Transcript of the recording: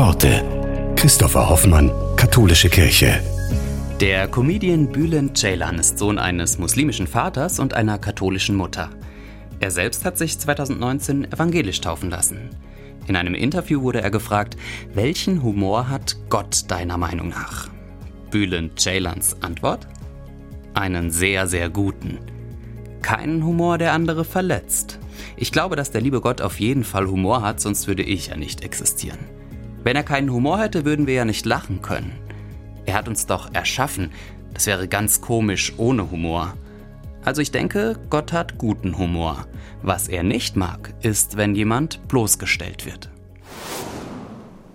Worte. Christopher Hoffmann, Katholische Kirche. Der Comedian Bülent Ceylan ist Sohn eines muslimischen Vaters und einer katholischen Mutter. Er selbst hat sich 2019 evangelisch taufen lassen. In einem Interview wurde er gefragt, welchen Humor hat Gott deiner Meinung nach? Bülent Ceylans Antwort? Einen sehr, sehr guten. Keinen Humor, der andere verletzt. Ich glaube, dass der liebe Gott auf jeden Fall Humor hat, sonst würde ich ja nicht existieren. Wenn er keinen Humor hätte, würden wir ja nicht lachen können. Er hat uns doch erschaffen. Das wäre ganz komisch ohne Humor. Also ich denke, Gott hat guten Humor. Was er nicht mag, ist, wenn jemand bloßgestellt wird.